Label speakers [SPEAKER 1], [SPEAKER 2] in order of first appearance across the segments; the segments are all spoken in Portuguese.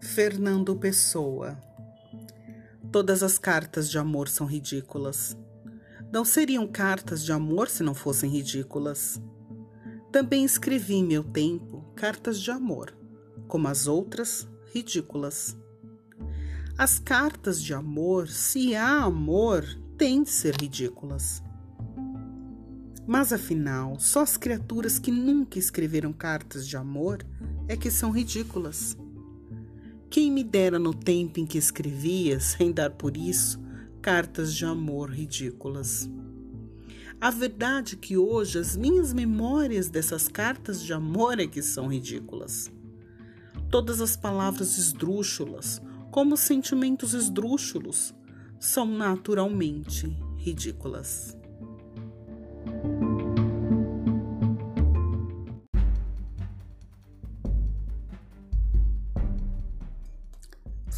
[SPEAKER 1] Fernando Pessoa. Todas as cartas de amor são ridículas. Não seriam cartas de amor se não fossem ridículas. Também escrevi em meu tempo cartas de amor, como as outras, ridículas. As cartas de amor, se há amor, têm de ser ridículas. Mas afinal, só as criaturas que nunca escreveram cartas de amor é que são ridículas. Quem me dera no tempo em que escrevia, sem dar por isso, cartas de amor ridículas. A verdade é que hoje as minhas memórias dessas cartas de amor é que são ridículas. Todas as palavras esdrúxulas, como os sentimentos esdrúxulos, são naturalmente ridículas.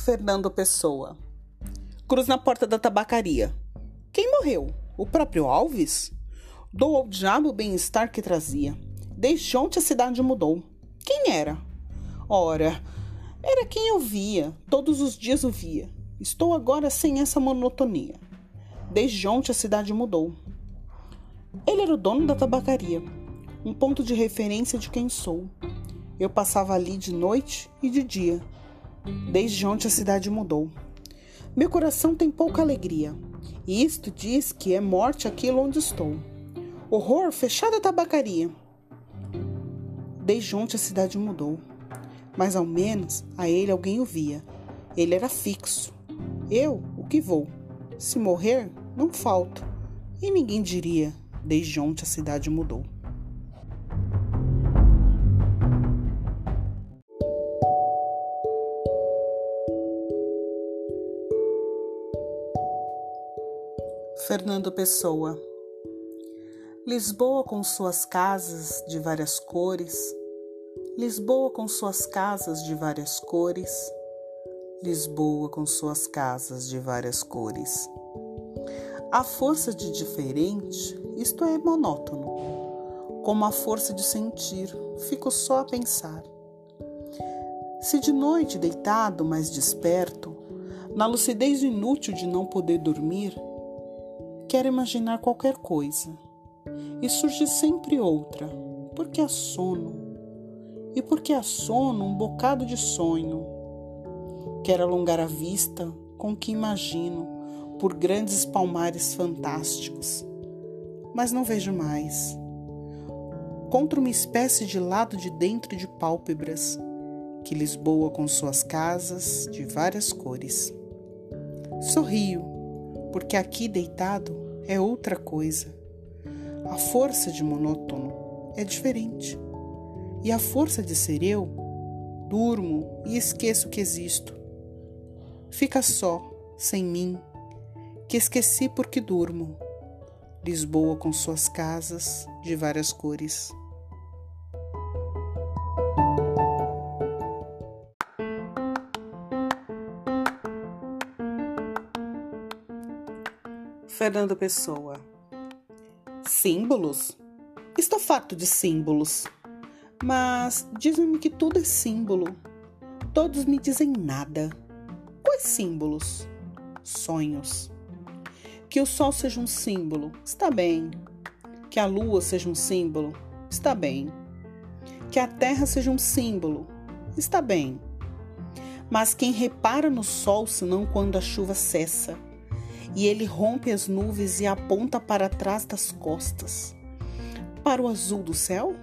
[SPEAKER 1] Fernando Pessoa. Cruz na porta da tabacaria. Quem morreu? O próprio Alves? Dou ao diabo o bem-estar que trazia. Desde ontem a cidade mudou. Quem era? Ora, era quem eu via, todos os dias o via. Estou agora sem essa monotonia. Desde ontem a cidade mudou. Ele era o dono da tabacaria, um ponto de referência de quem sou. Eu passava ali de noite e de dia Desde ontem a cidade mudou. Meu coração tem pouca alegria, e isto diz que é morte aquilo onde estou. Horror, fechada a tabacaria. Desde ontem a cidade mudou, mas ao menos a ele alguém o via. Ele era fixo. Eu, o que vou? Se morrer, não falto. E ninguém diria: desde ontem a cidade mudou. Fernando Pessoa. Lisboa com suas casas de várias cores, Lisboa com suas casas de várias cores, Lisboa com suas casas de várias cores. A força de diferente, isto é monótono, como a força de sentir, fico só a pensar. Se de noite deitado, mais desperto, na lucidez inútil de não poder dormir, quer imaginar qualquer coisa e surge sempre outra, porque há sono. E porque há sono, um bocado de sonho. Quer alongar a vista com o que imagino por grandes palmares fantásticos, mas não vejo mais. Contra uma espécie de lado de dentro de pálpebras que Lisboa com suas casas de várias cores. Sorrio porque aqui deitado é outra coisa. A força de monótono é diferente. E a força de ser eu, durmo e esqueço que existo. Fica só, sem mim, que esqueci porque durmo. Lisboa com suas casas de várias cores. Fernando Pessoa. Símbolos? Estou farto de símbolos. Mas dizem-me que tudo é símbolo. Todos me dizem nada. Quais símbolos? Sonhos. Que o sol seja um símbolo, está bem. Que a lua seja um símbolo, está bem. Que a terra seja um símbolo, está bem. Mas quem repara no sol senão quando a chuva cessa? E ele rompe as nuvens e aponta para trás das costas. Para o azul do céu?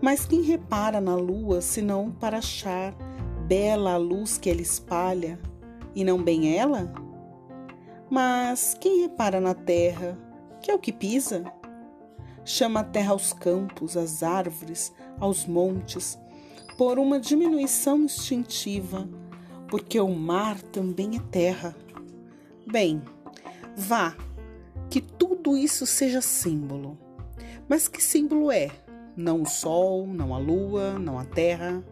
[SPEAKER 1] Mas quem repara na lua senão para achar bela a luz que ela espalha e não bem ela? Mas quem repara na terra, que é o que pisa? Chama a terra aos campos, às árvores, aos montes, por uma diminuição instintiva, porque o mar também é terra. Bem, vá, que tudo isso seja símbolo. Mas que símbolo é? Não o sol, não a lua, não a terra,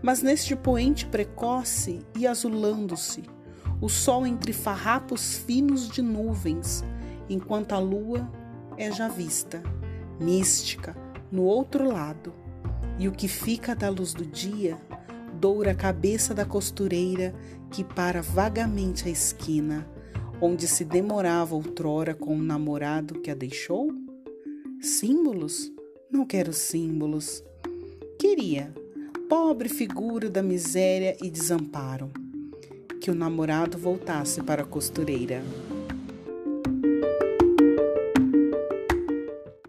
[SPEAKER 1] mas neste poente precoce e azulando-se, o sol entre farrapos finos de nuvens, enquanto a lua é já vista, mística, no outro lado, e o que fica da luz do dia doura a cabeça da costureira que para vagamente a esquina, onde se demorava outrora com o namorado que a deixou? Símbolos? Não quero símbolos. Queria, pobre figura da miséria e desamparo, que o namorado voltasse para a costureira.